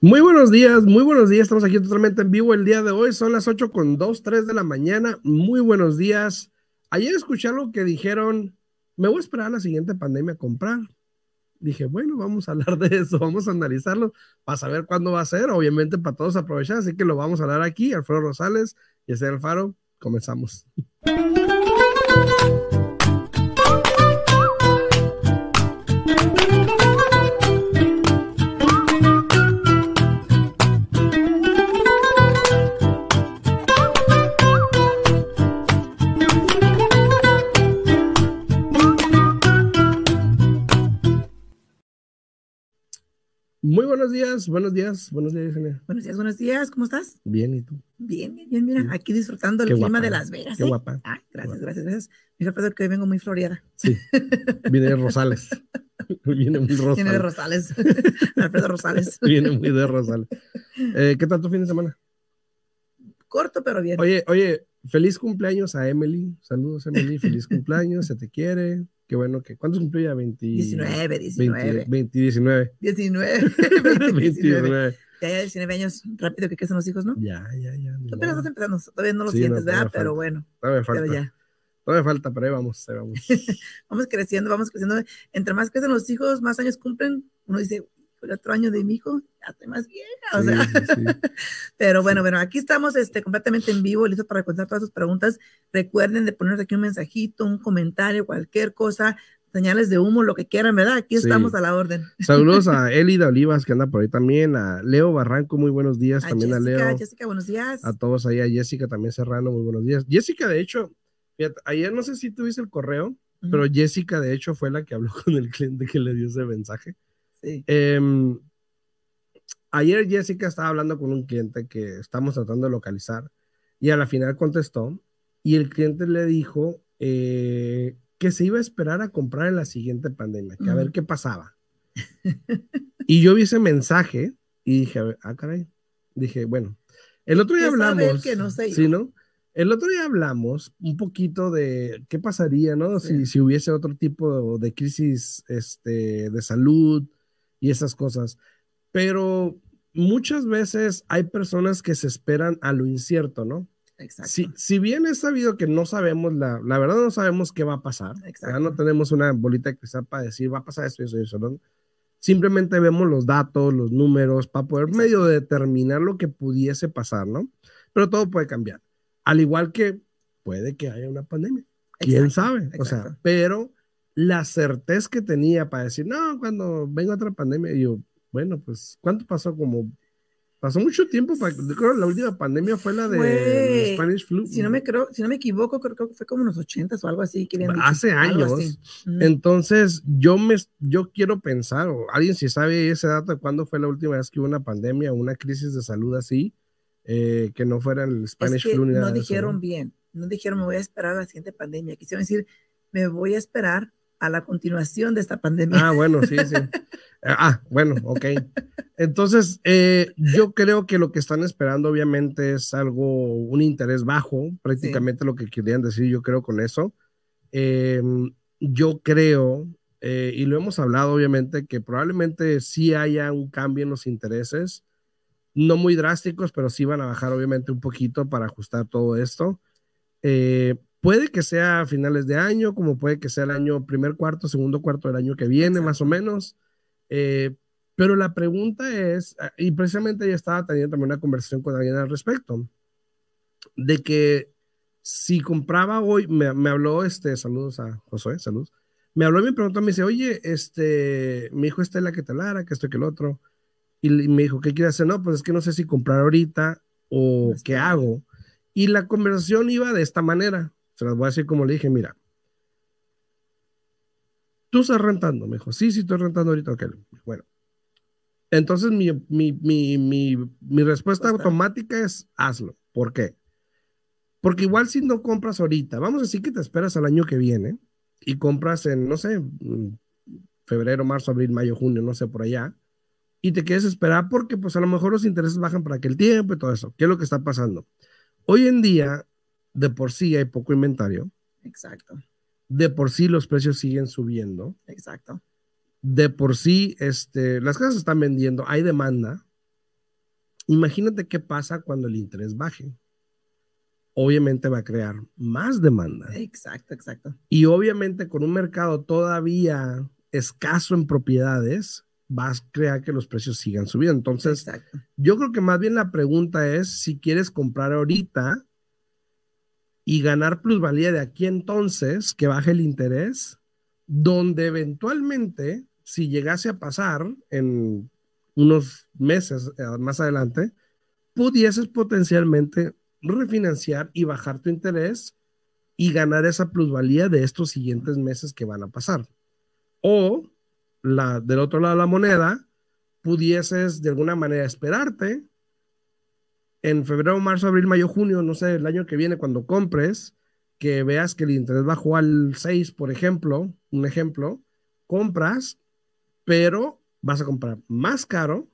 Muy buenos días, muy buenos días. Estamos aquí totalmente en vivo el día de hoy. Son las 8 con 2, 3 de la mañana. Muy buenos días. Ayer escuché algo que dijeron, me voy a esperar a la siguiente pandemia a comprar. Dije, bueno, vamos a hablar de eso, vamos a analizarlo para saber cuándo va a ser, obviamente para todos aprovechar, así que lo vamos a hablar aquí. Alfredo Rosales y el Alfaro, comenzamos. Buenos días, buenos días, buenos días, Buenos días, buenos días, ¿cómo estás? Bien, ¿y tú? Bien, bien, bien, mira, aquí disfrutando el clima de Las Vegas. Qué ¿eh? guapa. Ah, gracias, gracias, gracias. Mira, Pedro, que hoy vengo muy floreada. Sí, viene de Rosales. viene muy Rosales. Viene de Rosales. Alfredo Rosales. viene muy de Rosales. Eh, ¿Qué tal tu fin de semana? Corto, pero bien. Oye, oye, feliz cumpleaños a Emily. Saludos, Emily, feliz cumpleaños, se te quiere. Qué bueno que. ¿Cuántos cumplió ya? 20, 19, 19. 20, 19. 19. 29. Ya, ya 19 años, rápido que crecen los hijos, ¿no? Ya, ya, ya. Tú apenas estás empezando, todavía no lo Sí, sientes, no, ¿verdad? Pero bueno, Todavía falta. pero ya. Todavía falta, pero ahí vamos, ahí vamos. Vamos creciendo, vamos creciendo. Entre más crecen los hijos, más años cumplen. Uno dice, el otro año de mi hijo, ya estoy más vieja. O Sí, sea, sí, sí. Pero bueno, bueno, aquí estamos este, completamente en vivo, listos para contestar todas sus preguntas. Recuerden de ponernos aquí un mensajito, un comentario, cualquier cosa, señales de humo, lo que quieran, ¿verdad? Aquí estamos a la orden. Saludos a Elida Olivas, que anda por ahí también, a Leo Barranco, muy buenos días, A también Jessica, a Leo, Jessica, buenos días. a todos ahí, a Jessica también Serrano, muy buenos días. Jessica, de hecho, fíjate, ayer no sé si tuviste el correo, pero Jessica, de hecho, fue la que habló con el cliente que le dio ese mensaje. Sí. Em, ayer Jessica estaba hablando con un cliente que estamos tratando de localizar y a la final contestó y el cliente le dijo eh, que se iba a esperar a comprar en la siguiente pandemia, que a ver qué pasaba. y yo vi ese mensaje y dije, a ver, ah, caray. Dije, bueno, el otro día ¿Qué sabe hablamos. que no sé yo? ¿sí, no? El otro día hablamos un poquito de qué pasaría, ¿no? Sí. Si, si hubiese otro tipo de crisis este, de salud y esas cosas. Pero muchas veces hay personas que se esperan a lo incierto, ¿no? Exacto. Si, si bien es sabido que no sabemos, la, la verdad no sabemos qué va a pasar, ya no tenemos una bolita de cristal para decir va a pasar esto y eso y eso, ¿no? Simplemente vemos los datos, los números, para poder Exacto. medio determinar lo que pudiese pasar, ¿no? Pero todo puede cambiar. Al igual que puede que haya una pandemia. ¿Quién Exacto, sabe? O sea, pero la certeza que tenía para decir, no, cuando venga otra pandemia, yo, bueno, pues, ¿cuánto pasó? Como, pasó mucho tiempo, para, yo creo que la última pandemia fue la de Spanish Flu. Si no me creo, si no me equivoco, creo, creo que fue como en los 80 o algo así que dicho, Hace años. Entonces, yo me, yo quiero pensar, o alguien si sabe ese dato de cuándo fue la última vez que hubo una pandemia una crisis de salud así, eh, que no fuera el es Spanish que flu ni nada no de eso, dijeron ¿no? bien, no dijeron me voy a esperar a la siguiente pandemia, quisieron decir me voy a esperar a la continuación de esta pandemia. Ah, bueno, sí, sí. Ah, bueno, ok. Entonces, eh, yo creo que lo que están esperando obviamente es algo, un interés bajo, prácticamente lo que querían decir, yo creo con eso. Eh, yo creo, eh, y lo hemos hablado obviamente, que probablemente sí haya un cambio en los intereses, no muy drásticos, pero sí van a bajar obviamente un poquito para ajustar todo esto. Eh, puede que sea a finales de año, como puede que sea el año primer cuarto, segundo cuarto del año que viene, más o menos. Eh, pero la pregunta es, ah, y precisamente ya estaba teniendo también una conversación con alguien al respecto, de que si compraba hoy, me, me habló este, saludos a Josué, saludos, me habló y me preguntó, me dice, oye, este, mi hijo está en la que te lara, que esto que el otro, y, y me dijo, ¿qué quiere hacer? No, pues es que no sé si comprar ahorita o qué hago. Y la conversación iba de esta manera, se las voy a decir como le dije, mira, tú estás rentando, me dijo, sí, sí, estoy rentando ahorita, ok, bueno. Entonces mi, mi, mi, mi, Respuesta. automática es hazlo. ¿Por qué? Porque igual si no compras ahorita, vamos a decir que te esperas al año que viene y compras en, no sé, mm, febrero, marzo, abril, mayo, junio, no sé, por allá, y te quieres esperar porque pues a lo mejor los intereses bajan para aquel tiempo y todo eso. ¿Qué es lo que está pasando? Hoy en día, de por sí hay poco inventario, Exacto, de por sí los precios siguen subiendo, exacto. de por sí este, las casas están vendiendo, hay demanda, Imagínate qué pasa cuando el interés baje. Obviamente va a crear más demanda. Exacto, exacto. Y obviamente con un mercado todavía escaso en propiedades, vas a crear que los precios sigan subiendo. Entonces, Exacto. yo creo que más bien la pregunta es si quieres comprar ahorita y ganar plusvalía de aquí entonces, que baje el interés, donde eventualmente, si llegase a pasar en unos meses eh, más adelante, pudieses potencialmente refinanciar y bajar tu interés y ganar esa plusvalía de estos siguientes meses que van a pasar. O la, del otro lado de la moneda, pudieses de alguna manera esperarte en febrero, marzo, abril, mayo, junio, no sé, el año que viene, cuando compres, que veas que el interés bajó al 6, por ejemplo, un ejemplo, compras, pero vas a comprar más caro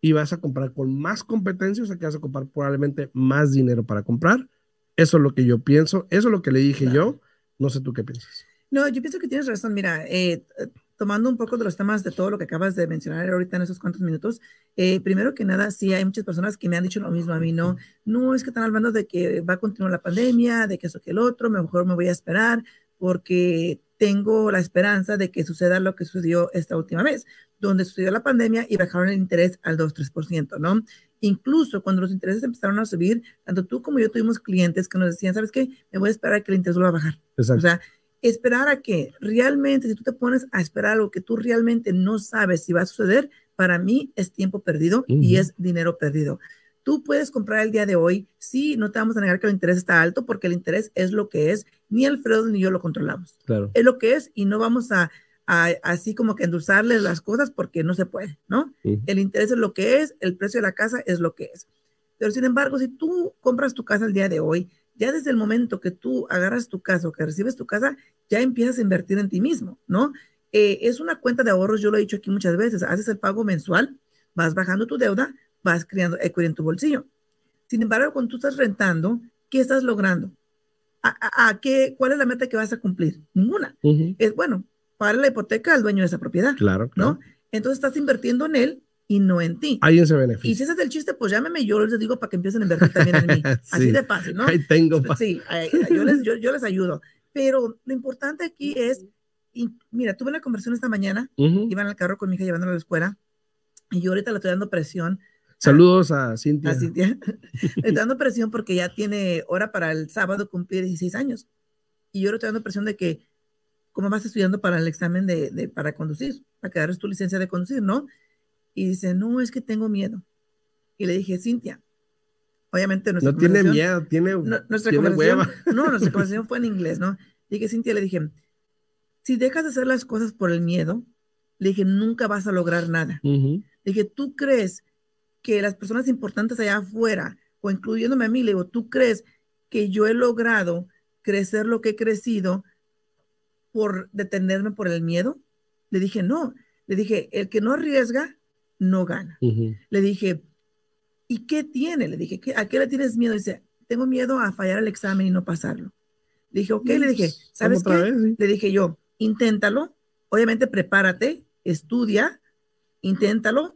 y vas a comprar con más competencia, o sea que vas a comprar probablemente más dinero para comprar. Eso es lo que yo pienso, eso es lo que le dije Claro. yo. No sé tú qué piensas. No, yo pienso que tienes razón. Mira, eh, eh, tomando un poco de los temas de todo lo que acabas de mencionar ahorita en esos cuantos minutos, eh, primero que nada, sí hay muchas personas que me han dicho lo mismo a mí, no, no es que están hablando de que va a continuar la pandemia, de que eso que el otro, mejor me voy a esperar porque tengo la esperanza de que suceda lo que sucedió esta última vez, donde sucedió la pandemia y bajaron el interés al 2-3%, ¿no? Incluso cuando los intereses empezaron a subir, tanto tú como yo tuvimos clientes que nos decían, ¿sabes qué? Me voy a esperar a que el interés vuelva a bajar. O Exacto. sea, esperar a que realmente, si tú te pones a esperar algo que tú realmente no sabes si va a suceder, para mí es tiempo perdido y es dinero perdido. Tú puedes comprar el día de hoy, sí, no te vamos a negar que el interés está alto, porque el interés es lo que es, ni Alfredo ni yo lo controlamos. claro. Es lo que es y no vamos a, a- así como que endulzarles las cosas porque no se puede, ¿no? El interés es lo que es, el precio de la casa es lo que es. Pero sin embargo, si tú compras tu casa el día de hoy, ya desde el momento que tú agarras tu casa o que recibes tu casa, ya empiezas a invertir en ti mismo, ¿no? Eh, es una cuenta de ahorros, yo lo he dicho aquí muchas veces, haces el pago mensual, vas bajando tu deuda, vas creando equity en tu bolsillo. Sin embargo, cuando tú estás rentando, ¿qué estás logrando? ¿A, a- a qué, ¿Cuál es la meta que vas a cumplir? Ninguna. Es bueno, pagar la hipoteca al dueño de esa propiedad, Claro, claro. ¿no? Entonces estás invirtiendo en él y no en ti. Alguien se Y beneficia. si ese es el chiste, pues llámeme y yo les digo para que empiecen a invertir también en mí. Así Sí. de fácil, ¿no? Ahí tengo. Sí, yo les, yo, yo les ayudo. Pero lo importante aquí es, y mira, tuve una conversación esta mañana, Ujú. iba en el carro con mi hija llevándola a la escuela, y yo ahorita le estoy dando presión Saludos a Cintia. a Cintia. le estoy dando presión porque ya tiene hora para el sábado cumplir 16 años. Y yo le estoy dando presión de que, ¿cómo vas estudiando para el examen de, de- para conducir? Para que agarres tu licencia de conducir, ¿no? Y dice, no, es que tengo miedo. Y le dije, Cintia, obviamente nuestra No tiene miedo, tiene, no, nuestra tiene hueva. no, nuestra conversación fue en inglés, ¿no? Le dije, Cintia, le dije, si dejas de hacer las cosas por el miedo, le dije, nunca vas a lograr nada. Ujú. Le dije, ¿tú crees que las personas importantes allá afuera, o incluyéndome a mí, le digo, ¿tú crees que yo he logrado crecer lo que he crecido por detenerme por el miedo? Le dije, no. Le dije, el que no arriesga, no gana. Le dije, ¿y qué tiene? Le dije, ¿qué- ¿a qué le tienes miedo? Dice, tengo miedo a fallar el examen y no pasarlo. Le dije, ok, le dije, ¿sabes qué? vez, sí. Le dije yo, inténtalo, obviamente prepárate, estudia, inténtalo,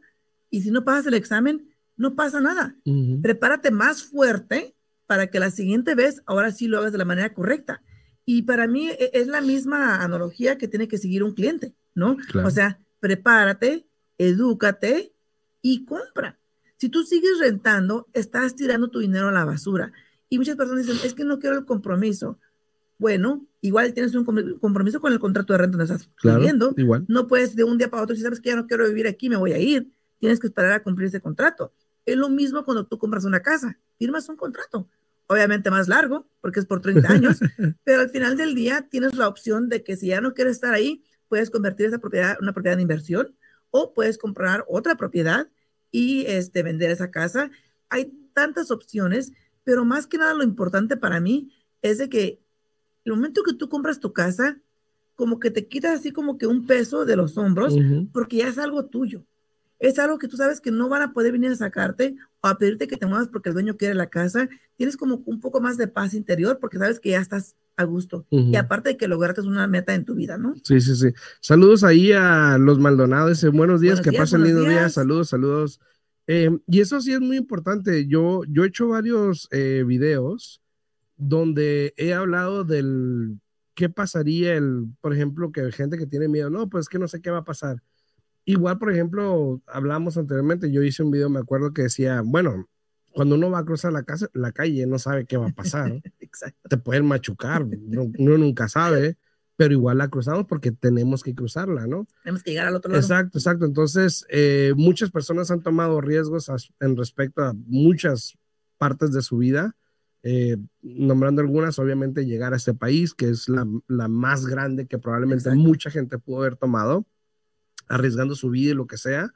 y si no pasas el examen, no pasa nada. Prepárate más fuerte para que la siguiente vez, ahora sí lo hagas de la manera correcta. Y para mí e- es la misma analogía que tiene que seguir un cliente, ¿no? Claro. O sea, prepárate, edúcate y compra. Si tú sigues rentando, estás tirando tu dinero a la basura. Y muchas personas dicen, es que no quiero el compromiso. Bueno, igual tienes un com- compromiso con el contrato de renta donde estás Claro, viviendo. igual. No puedes de un día para otro, si sabes que ya no quiero vivir aquí, me voy a ir. Tienes que esperar a cumplir ese contrato. Es lo mismo cuando tú compras una casa, firmas un contrato. Obviamente más largo, porque es por 30 años, pero al final del día tienes la opción de que si ya no quieres estar ahí, puedes convertir esa propiedad en una propiedad de inversión o puedes comprar otra propiedad y este, vender esa casa. Hay tantas opciones, pero más que nada lo importante para mí es de que el momento que tú compras tu casa, como que te quitas así como que un peso de los hombros, porque ya es algo tuyo. Es algo que tú sabes que no van a poder venir a sacarte o a pedirte que te muevas porque el dueño quiere la casa. Tienes como un poco más de paz interior porque sabes que ya estás a gusto. Y aparte de que lograste una meta en tu vida, ¿no? Sí, sí, sí. Saludos ahí a los Maldonados. dice, buenos días, Buenos que días, pasen lindo día. días. Saludos, saludos. Eh, y eso sí es muy importante. Yo, yo he hecho varios eh, videos donde he hablado del qué pasaría, el, por ejemplo, que gente que tiene miedo, no, pues que no sé qué va a pasar. Igual, por ejemplo, hablamos anteriormente, yo hice un video, me acuerdo que decía, bueno, cuando uno va a cruzar la, casa, la calle, no sabe qué va a pasar. Te pueden machucar, uno nunca sabe, pero igual la cruzamos porque tenemos que cruzarla, ¿no? Tenemos que llegar al otro lado. Exacto, exacto. Entonces, eh, muchas personas han tomado riesgos en respecto a muchas partes de su vida. Eh, nombrando algunas, obviamente llegar a este país, que es la, la más grande que probablemente mucha gente pudo haber tomado arriesgando su vida y lo que sea,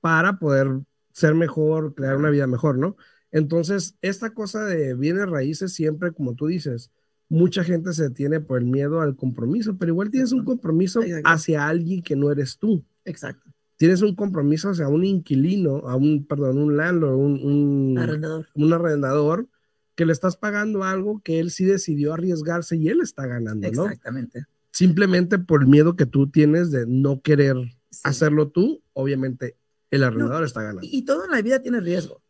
para poder ser mejor, crear una vida mejor, ¿no? Entonces, esta cosa de bienes raíces siempre, como tú dices, mucha gente se tiene por el miedo al compromiso, pero igual tienes un compromiso hacia alguien que no eres tú. Exacto. Tienes un compromiso hacia un inquilino, a un, perdón, un landlord, un, un arrendador. un arrendador, que le estás pagando algo que él sí decidió arriesgarse y él está ganando, ¿no? Exactamente. Simplemente por el miedo que tú tienes de no querer hacerlo tú, obviamente el arrendador está ganando. Y, todo en la vida tiene riesgo.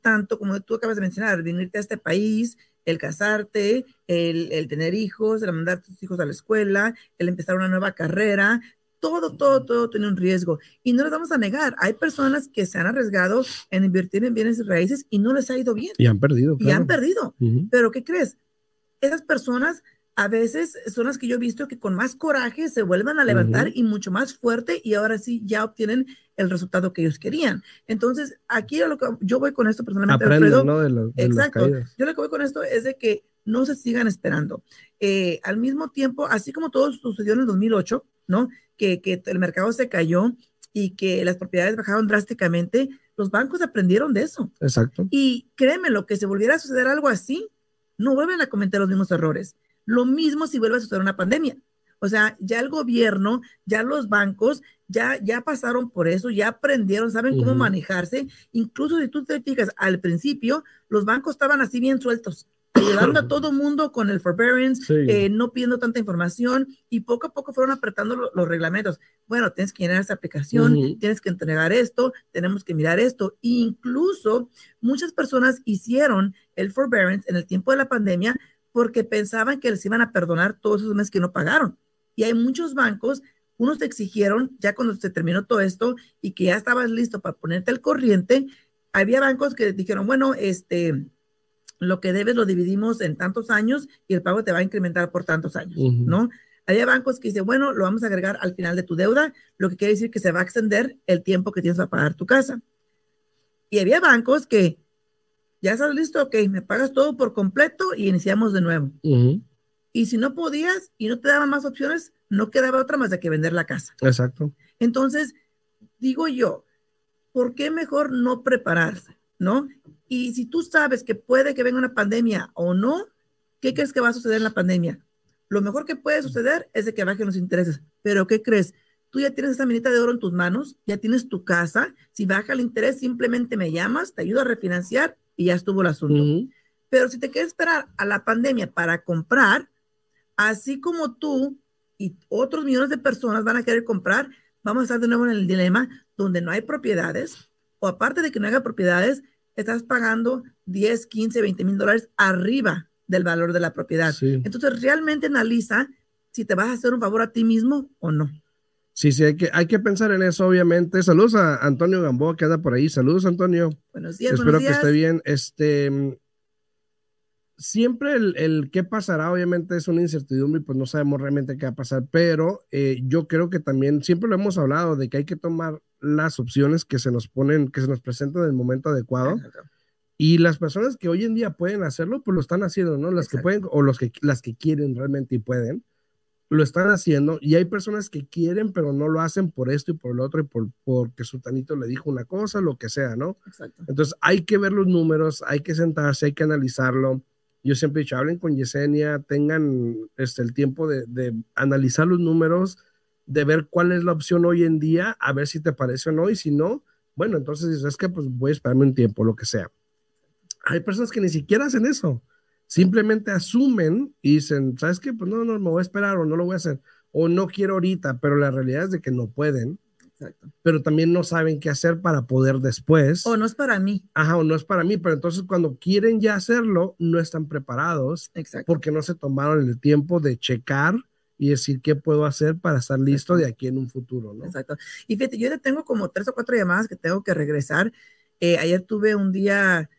Tanto como tú acabas de mencionar, venirte a este país, el casarte, el, tener hijos, el mandar a tus hijos a la escuela, el empezar una nueva carrera, todo, todo, todo tiene un riesgo. Y no lo vamos a negar. Hay personas que se han arriesgado en invertir en bienes raíces y no les ha ido bien. Y han perdido. Y han perdido. Pero ¿qué crees? Esas personas a veces son las que yo he visto que con más coraje se vuelven a levantar y mucho más fuerte y ahora sí ya obtienen el resultado que ellos querían. Entonces, aquí lo que yo voy con esto personalmente, Alfredo, ¿no? de exacto. Yo lo que voy con esto es de que no se sigan esperando. Eh, al mismo tiempo, así como todo sucedió en el 2008, ¿no? Que, que el mercado se cayó y que las propiedades bajaron drásticamente, los bancos aprendieron de eso. Exacto. Y créeme, lo que se volviera a suceder algo así, no vuelven a cometer los mismos errores. Lo mismo si vuelve a suceder una pandemia. O sea, ya el gobierno, ya los bancos, ya, ya pasaron por eso, ya aprendieron, saben cómo manejarse. Incluso si tú te fijas, al principio los bancos estaban así bien sueltos, ayudando a todo mundo con el forbearance, eh, no pidiendo tanta información y poco a poco fueron apretando los reglamentos. Bueno, tienes que llenar esta aplicación, tienes que entregar esto, tenemos que mirar esto. incluso muchas personas hicieron el forbearance en el tiempo de la pandemia porque pensaban que les iban a perdonar todos esos meses que no pagaron. Y hay muchos bancos, unos te exigieron, ya cuando se terminó todo esto y que ya estabas listo para ponerte al corriente, había bancos que dijeron, bueno, este, lo que debes lo dividimos en tantos años y el pago te va a incrementar por tantos años, ¿no? Había bancos que dicen, bueno, lo vamos a agregar al final de tu deuda, lo que quiere decir que se va a extender el tiempo que tienes para pagar tu casa. Y había bancos que ya estás listo, ok, me pagas todo por completo y iniciamos de nuevo. Y si no podías y no te daban más opciones, no quedaba otra más de que vender la casa. Exacto. Entonces, digo yo, ¿por qué mejor no prepararse? ¿No? Y si tú sabes que puede que venga una pandemia o no, ¿qué crees que va a suceder en la pandemia? Lo mejor que puede suceder es de que bajen los intereses. Pero ¿qué crees? Tú ya tienes esa minita de oro en tus manos, ya tienes tu casa. Si baja el interés, simplemente me llamas, te ayudo a refinanciar y ya estuvo el asunto. Pero si te quieres esperar a la pandemia para comprar, así como tú y otros millones de personas van a querer comprar, vamos a estar de nuevo en el dilema donde no hay propiedades, o aparte de que no haya propiedades, estás pagando 10, 15, 20 mil dólares arriba del valor de la propiedad. Entonces, realmente analiza si te vas a hacer un favor a ti mismo o no. Sí, sí, hay que, hay que pensar en eso, obviamente. Saludos a Antonio Gamboa, que anda por ahí. Saludos, Antonio. Buenos días, Espero que esté bien. Este, siempre el, el, qué pasará, obviamente, es una incertidumbre y pues no sabemos realmente qué va a pasar, pero eh, yo creo que también, siempre lo hemos hablado, de que hay que tomar las opciones que se nos ponen, que se nos presentan en el momento adecuado. Y las personas que hoy en día pueden hacerlo, pues lo están haciendo, ¿no? Las que pueden, o los que, las que quieren realmente y pueden lo están haciendo y hay personas que quieren, pero no lo hacen por esto y por lo otro y por porque su tanito le dijo una cosa, lo que sea, ¿no? Exacto. Entonces hay que ver los números, hay que sentarse, hay que analizarlo. Yo siempre he dicho, hablen con Yesenia, tengan este, el tiempo de, de analizar los números, de ver cuál es la opción hoy en día, a ver si te parece o no, y si no, bueno, entonces es que pues voy a esperarme un tiempo, lo que sea. Hay personas que ni siquiera hacen eso simplemente asumen y dicen, ¿sabes qué? Pues no, no, me voy a esperar o no lo voy a hacer o no quiero ahorita, pero la realidad es de que no pueden pero también no saben qué hacer para poder después. O no es para mí. Ajá, o no es para mí, pero entonces cuando quieren ya hacerlo, no están preparados Exacto. porque no se tomaron el tiempo de checar y decir qué puedo hacer para estar listo de aquí en un futuro, ¿no? Exacto. Y fíjate, yo ya tengo como tres o cuatro llamadas que tengo que regresar. Eh, ayer tuve un día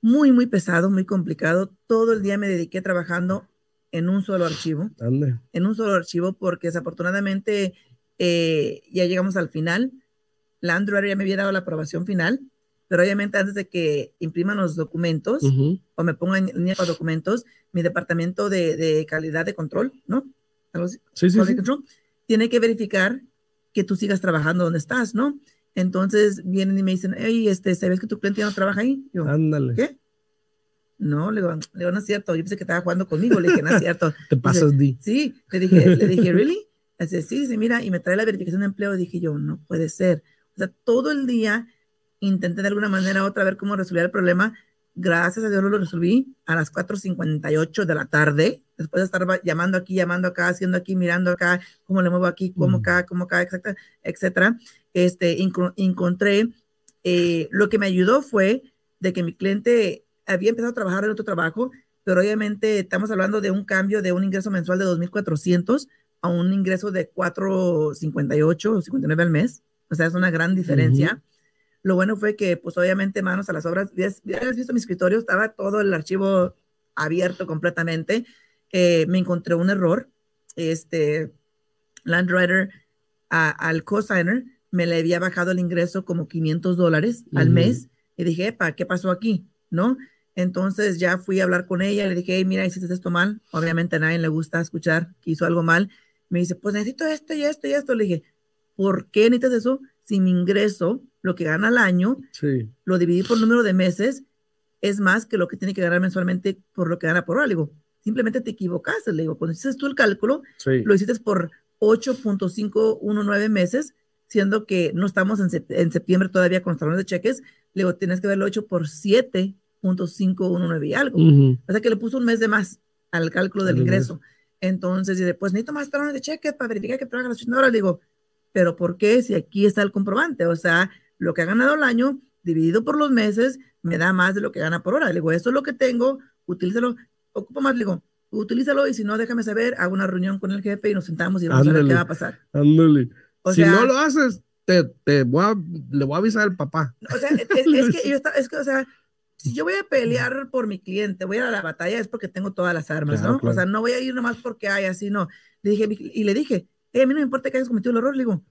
muy, muy pesado, muy complicado. Todo el día me dediqué trabajando en un solo archivo. Ande. En un solo archivo porque desafortunadamente eh, ya llegamos al final. La Android ya me había dado la aprobación final, pero obviamente antes de que impriman los documentos o me pongan en línea los documentos, mi departamento de, de calidad de control, ¿no? Sí, sí, sí. control, tiene que verificar que tú sigas trabajando donde estás, ¿no? Entonces vienen y me dicen, hey, este, ¿sabes que tu cliente ya no trabaja ahí? Yo, Ándale. ¿qué? No, le digo, le digo, no es cierto. Yo pensé que estaba jugando conmigo. Le dije, no es cierto. Te pasas, Di. Sí, le dije, le dije, ¿really? Dice, sí, dice, mira, y me trae la verificación de empleo. Dije yo, no puede ser. O sea, todo el día intenté de alguna manera u otra ver cómo resolver el problema. Gracias a Dios lo resolví a las 4.58 de la tarde, después de estar llamando aquí, llamando acá, haciendo aquí, mirando acá, cómo le muevo aquí, cómo acá, cómo acá, etcétera, etcétera. Este, enco- encontré, eh, lo que me ayudó fue de que mi cliente había empezado a trabajar en otro trabajo, pero obviamente estamos hablando de un cambio de un ingreso mensual de 2.400 a un ingreso de 4.58 o 59 al mes. O sea, es una gran diferencia. Lo bueno fue que, pues obviamente, manos a las obras, hubieras hubieras visto mi escritorio, estaba todo el archivo abierto completamente. Eh, me encontré un error. Este, Landwriter a- al cosigner me le había bajado el ingreso como 500 dólares al mes. Y dije, epa, ¿qué pasó aquí? ¿No? Entonces ya fui a hablar con ella, le dije, hey, mira, hiciste esto mal. Obviamente a nadie le gusta escuchar que hizo algo mal. Me dice, pues necesito esto y esto y esto. Le dije, ¿por qué necesitas eso? Si mi ingreso, lo que gana al año, Sí. lo dividí por número de meses, es más que lo que tiene que ganar mensualmente por lo que gana por hora. Le digo, simplemente te equivocaste. Le digo, cuando hiciste tú el cálculo, Sí. lo hiciste por 8.519 meses, siendo que no estamos en, en septiembre todavía con los talones de cheques. Le digo, tienes que haberlo hecho por 7.519 y algo. Ujú. O sea que le puso un mes de más al cálculo del Al ingreso. Entonces, dice, pues necesito más talones de cheques para verificar que trabaja las 80 horas. Le digo, pero ¿por qué si aquí está el comprobante? O sea, lo que ha ganado el año dividido por los meses me da más de lo que gana por hora. Le digo, eso es lo que tengo, utilízalo, ocupo más, le digo, utilízalo y si no, déjame saber, hago una reunión con el jefe y nos sentamos y vamos a ver Ándale. qué va a pasar. Ándale. O si sea- no lo haces, te, te voy a, le voy a avisar al papá. O sea, es, es que yo está- es que, o sea, si yo voy a pelear por mi cliente, voy a ir a la batalla, es porque tengo todas las armas, Claro, ¿no? claro. O sea, no voy a ir nomás porque hay así, no. Le dije, y le dije, "Hey, a mí no me importa que hayas cometido el error, le digo,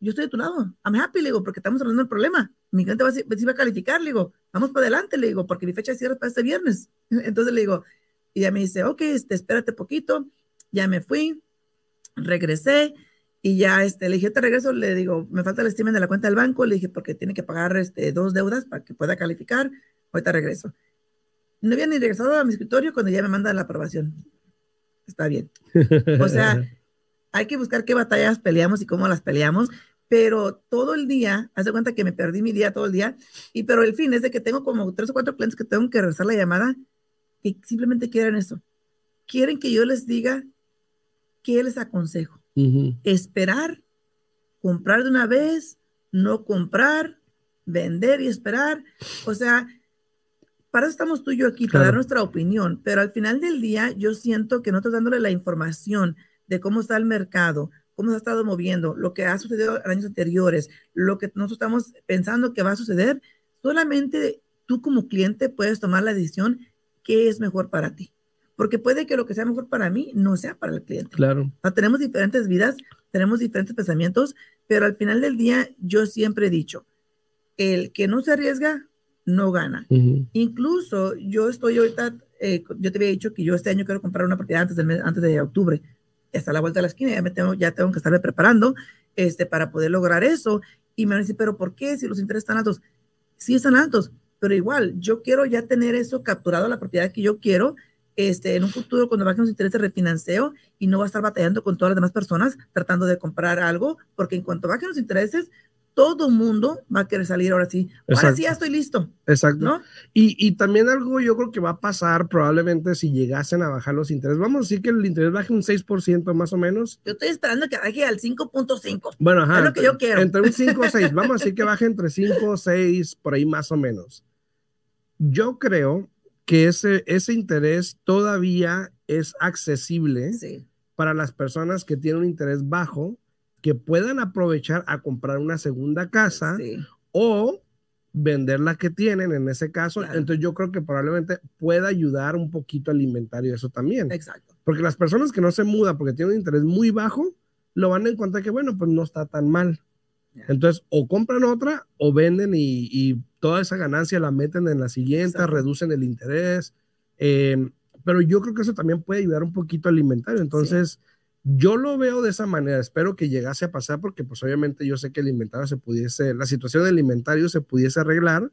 yo estoy de tu lado, I'm happy, le digo, porque estamos hablando del problema. Mi cliente va, a- va a calificar, le digo, vamos para adelante, le digo, porque mi fecha de cierre es para este viernes. Entonces le digo, y ya me dice, ok, este, espérate poquito, ya me fui, regresé, y ya este, le dije, te regreso, le digo, me falta el estima de la cuenta del banco, le dije, porque tiene que pagar este, dos deudas para que pueda calificar, ahorita regreso. No había ni regresado a mi escritorio cuando ya me mandan la aprobación. Está bien. O sea, hay que buscar qué batallas peleamos y cómo las peleamos, pero todo el día, haz de cuenta que me perdí mi día todo el día, y pero el fin es de que tengo como tres o cuatro clientes que tengo que regresar la llamada y simplemente quieren eso. Quieren que yo les diga qué les aconsejo Esperar, comprar de una vez, no comprar, vender y esperar. O sea, para eso estamos tú y yo aquí, para Claro. dar nuestra opinión, pero al final del día yo siento que nosotros dándole la información de cómo está el mercado, cómo se ha estado moviendo, lo que ha sucedido en años anteriores, lo que nosotros estamos pensando que va a suceder, solamente tú como cliente puedes tomar la decisión qué es mejor para ti. Porque puede que lo que sea mejor para mí no sea para el cliente. Claro. O sea, tenemos diferentes vidas, tenemos diferentes pensamientos, pero al final del día yo siempre he dicho, el que no se arriesga, no gana. Ujú. Incluso yo estoy ahorita, eh, yo te había dicho que yo este año quiero comprar una propiedad antes, del mes- antes de octubre. Está a la vuelta de la esquina, ya, me tengo, ya tengo que estarme preparando este, para poder lograr eso. Y me van a decir, pero ¿por qué si los intereses están altos? Sí están altos, pero igual, yo quiero ya tener eso capturado, la propiedad que yo quiero, este, en un futuro cuando bajen los intereses refinanceo y no va a estar batallando con todas las demás personas tratando de comprar algo, porque en cuanto bajen los intereses, todo mundo va a querer salir ahora sí. Ahora sí ya estoy listo. Exacto. ¿no? Y, y, también algo yo creo que va a pasar probablemente si llegasen a bajar los intereses. Vamos a decir que el interés baje un 6% más o menos. Yo estoy esperando que baje al 5.5. Bueno, ajá. Es lo que yo quiero. Entre un 5 o 6. Vamos a decir que baje entre 5 o 6, por ahí más o menos. Yo creo que ese, ese interés todavía es accesible Sí. para las personas que tienen un interés bajo, que puedan aprovechar a comprar una segunda casa Sí. o vender la que tienen en ese caso. Claro. Entonces yo creo que probablemente pueda ayudar un poquito al inventario eso también. Exacto. Porque las personas que no se mudan porque tienen un interés muy bajo, lo van a encontrar que, bueno, pues no está tan mal. Entonces, o compran otra o venden y, y toda esa ganancia la meten en la siguiente, Exacto. reducen el interés. eh, pero yo creo que eso también puede ayudar un poquito al inventario. Entonces, yo lo veo de esa manera. Espero que llegase a pasar porque pues obviamente yo sé que el inventario se pudiese, la situación del inventario se pudiese arreglar,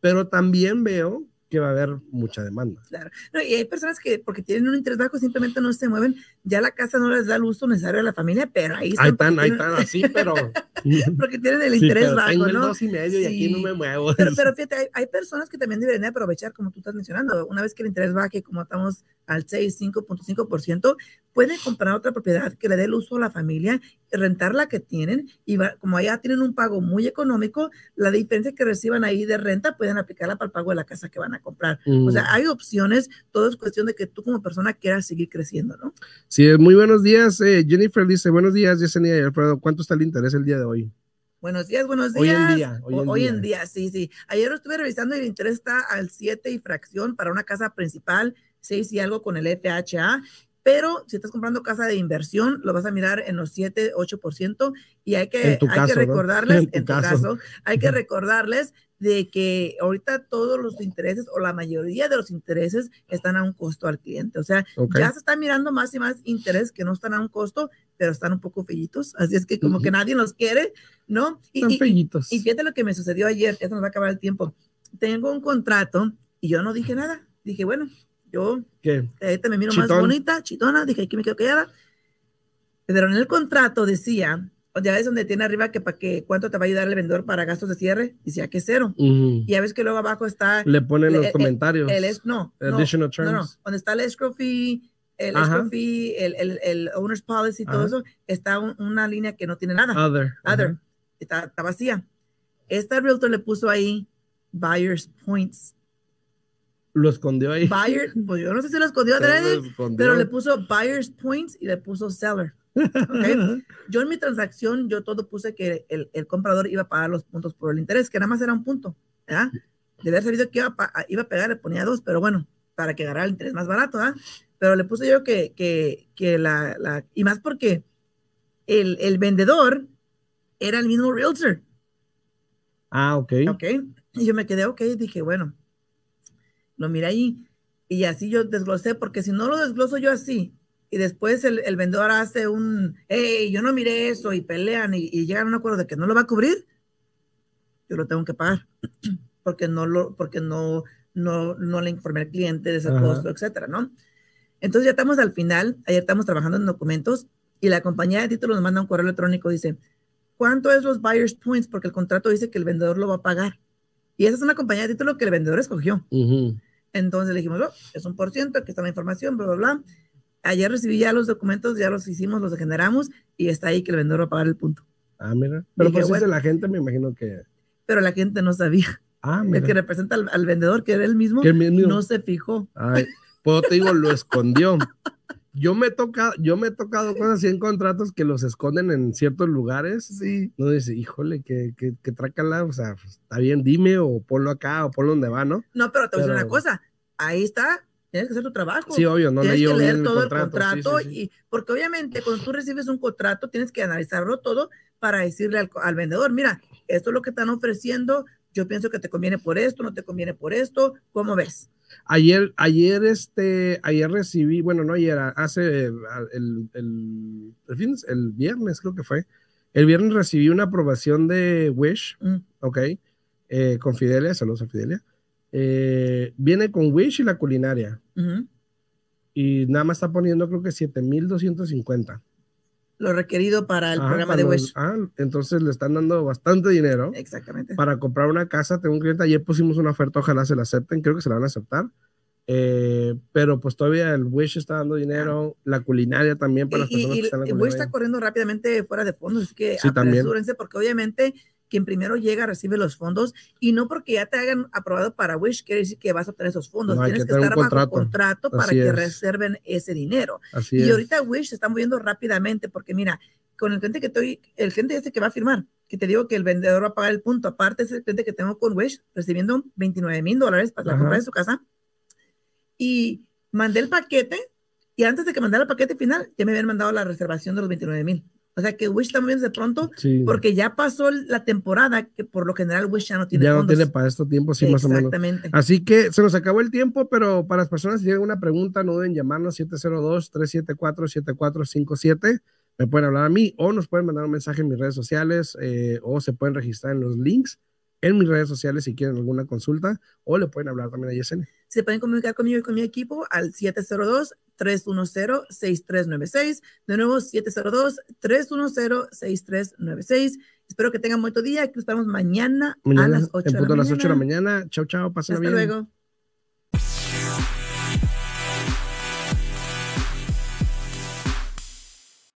pero también veo que va a haber mucha demanda. Claro. No, y hay personas que, porque tienen un interés bajo, simplemente no se mueven. Ya la casa no les da el uso necesario a la familia, pero ahí Ahí están. están, ahí están así, pero... Porque tienen el Sí, interés pero tengo bajo, el ¿no? dos y medio y aquí no me muevo. Pero, pero fíjate, hay, hay personas que también deberían de aprovechar, como tú estás mencionando, una vez que el interés baje, como estamos al 6, 5.5%, pueden comprar otra propiedad que le dé el uso a la familia, rentar la que tienen, y va- como allá tienen un pago muy económico, la diferencia que reciban ahí de renta pueden aplicarla para el pago de la casa que van a comprar. O sea, hay opciones, todo es cuestión de que tú como persona quieras seguir creciendo, ¿no? Sí, muy buenos días. eh, Jennifer dice, buenos días, Yesenia y Alfredo. ¿Cuánto está el interés el día de hoy? Buenos días, buenos días. Hoy en día, hoy en hoy día. en día, sí, sí. Ayer lo estuve revisando y el interés está al 7 y fracción para una casa principal, 6 y algo con el FHA. Pero si estás comprando casa de inversión, lo vas a mirar en los 7, 8%. Y hay que, hay caso, que ¿no? recordarles, En en tu caso. caso, hay que recordarles de que ahorita todos los intereses o la mayoría de los intereses están a un costo al cliente. O sea, Ok. ya se están mirando más y más intereses que no están a un costo, pero están un poco fellitos. Así es que como Ujú. que nadie los quiere, ¿no? Y, Están y- fellitos. y fíjate lo que me sucedió ayer, se nos va a acabar el tiempo. Tengo un contrato y yo no dije nada. Dije, bueno, yo ¿Qué? ahorita me miro más Chitón. bonita, chitona, dije, aquí me quedo callada. Pero en el contrato decía, o ya ves donde tiene arriba que para que cuánto te va a ayudar el vendedor para gastos de cierre, decía que cero. Ujú. Y ya ves que luego abajo está Le ponen los el- comentarios. el es, no, no, Additional no, no, terms. donde está el escrow fee, el Ajá. escrow fee, el, el, el owner's policy, todo Ajá. eso, está un- una línea que no tiene nada Other. other, Ajá. está, está vacía. Esta realtor le puso ahí buyer's points. Lo escondió ahí. Buyer, pues yo no sé si lo escondió escondió. pero le puso buyer's points y le puso seller. ¿ok? Yo en mi transacción, yo todo puse que el, el comprador iba a pagar los puntos por el interés, que nada más era un punto. ¿verdad? De haber sabido que iba a, iba a pegar, le ponía dos, pero bueno, para que agarrara el interés más barato, ¿verdad? Pero le puse yo que, que, que la, la, y más porque el, el vendedor era el mismo realtor. Ah, ok. Ok. Y yo me quedé, ok, dije, bueno, lo miré ahí y así yo desglosé, porque si no lo desgloso yo así y después el, el vendedor hace un, hey, yo no miré eso y pelean y, y llegan a un acuerdo de que no lo va a cubrir, yo lo tengo que pagar porque no lo, porque no, no, no le informé al cliente de ese Ajá. costo, etcétera, ¿no? Entonces ya estamos al final, ayer estamos trabajando en documentos y la compañía de títulos nos manda un correo electrónico, dice, ¿cuánto es los buyer's points? Porque el contrato dice que el vendedor lo va a pagar. Y esa es una compañía de título que el vendedor escogió. Ujú. Entonces le dijimos, oh, es un por ciento, aquí está la información, bla, bla, bla. Ayer recibí ya los documentos, ya los hicimos, los generamos y está ahí que el vendedor va a pagar el punto. Ah, mira. Pero Dije, pues bueno. la gente, me imagino que. Pero la gente no sabía. Ah, El mira. que representa al, al vendedor, que era el mismo, el mismo. no se fijó. Ay, pues te digo, lo escondió. Yo me he tocado, yo me he tocado cosas así en contratos que los esconden en ciertos lugares. Sí. No dice, híjole, que, que, que trácala, o sea, pues, está bien, dime, o ponlo acá, o ponlo donde va, ¿no? No, pero te voy a decir una cosa. Ahí está. Tienes que hacer tu trabajo. Sí, obvio, no tienes que bien leer el todo contrato. el contrato sí, sí, sí. y porque obviamente cuando tú recibes un contrato tienes que analizarlo todo para decirle al, al vendedor, mira, esto es lo que están ofreciendo, yo pienso que te conviene por esto, no te conviene por esto, ¿cómo ves? Ayer, ayer, este, ayer recibí, bueno, no ayer, hace el, el, el, viernes creo que fue. El viernes recibí una aprobación de Wish, Mm. ok, eh, con Fidelia, saludos a Fidelia. Eh, viene con Wish y la culinaria. Y nada más está poniendo creo que 7250. Lo requerido para el programa de Wish. Ah, entonces le están dando bastante dinero. Exactamente. Para comprar una casa. Tengo un cliente, ayer pusimos una oferta, ojalá se la acepten, creo que se la van a aceptar. Eh, pero pues todavía el Wish está dando dinero, la culinaria también para las personas que están en la El Wish está corriendo rápidamente fuera de fondos, así que sí, apresúrense porque obviamente quien primero llega recibe los fondos y no porque ya te hayan aprobado para Wish quiere decir que vas a obtener esos fondos. Tienes que, estar bajo contrato para que reserven ese dinero. y ahorita Wish se está moviendo rápidamente porque mira, con el cliente que estoy, el cliente este que va a firmar, que te digo que el vendedor va a pagar el punto, aparte es el cliente que tengo con Wish recibiendo 29 mil dólares para la compra de su casa y mandé el paquete y antes de que mandara el paquete final ya me habían mandado la reservación de los 29 mil. O sea que Wish también de pronto, porque ya pasó la temporada que por lo general Wish ya no tiene Ya no tiene para estos tiempos, sí, más o menos. Exactamente. Así que se nos acabó el tiempo, pero para las personas si tienen una pregunta, no deben llamarnos 702-374-7457. Me pueden hablar a mí o nos pueden mandar un mensaje en mis redes sociales eh, o se pueden registrar en los links en mis redes sociales si quieren alguna consulta o le pueden hablar también a Yesenia. Se pueden comunicar conmigo y con mi equipo al 702-310-6396. De nuevo, 702-310-6396. Espero que tengan buen día. Que nos vemos mañana, a las 8 de la mañana. A las 8 de la mañana. Chao, chao. Pásenla Hasta luego.